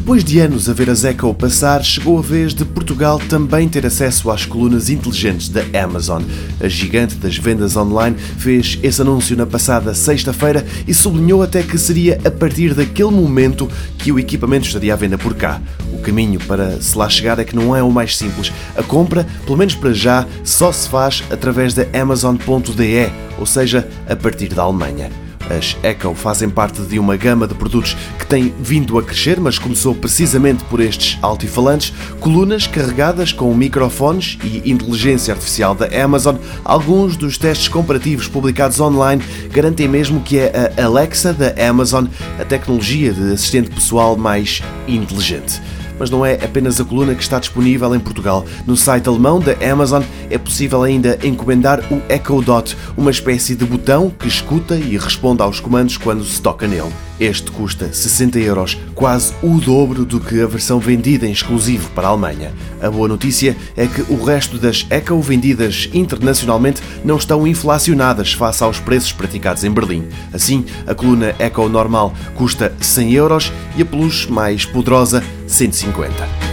Depois de anos a ver as Echo passar, chegou a vez de Portugal também ter acesso às colunas inteligentes da Amazon. A gigante das vendas online fez esse anúncio na passada sexta-feira e sublinhou até que seria a partir daquele momento que o equipamento estaria à venda por cá. O caminho para se lá chegar é que não é o mais simples. A compra, pelo menos para já, só se faz através da Amazon.de, ou seja, a partir da Alemanha. As Echo fazem parte de uma gama de produtos que tem vindo a crescer, mas começou precisamente por estes altifalantes, colunas carregadas com microfones e inteligência artificial da Amazon. Alguns dos testes comparativos publicados online garantem mesmo que é a Alexa da Amazon a tecnologia de assistente pessoal mais inteligente mas não é apenas a coluna que está disponível em Portugal. No site alemão da Amazon é possível ainda encomendar o Echo Dot, uma espécie de botão que escuta e responde aos comandos quando se toca nele. Este custa 60 euros, quase o dobro do que a versão vendida em exclusivo para a Alemanha. A boa notícia é que o resto das Echo vendidas internacionalmente não estão inflacionadas face aos preços praticados em Berlim. Assim, a coluna Echo normal custa 100 euros e a Plus mais poderosa 150.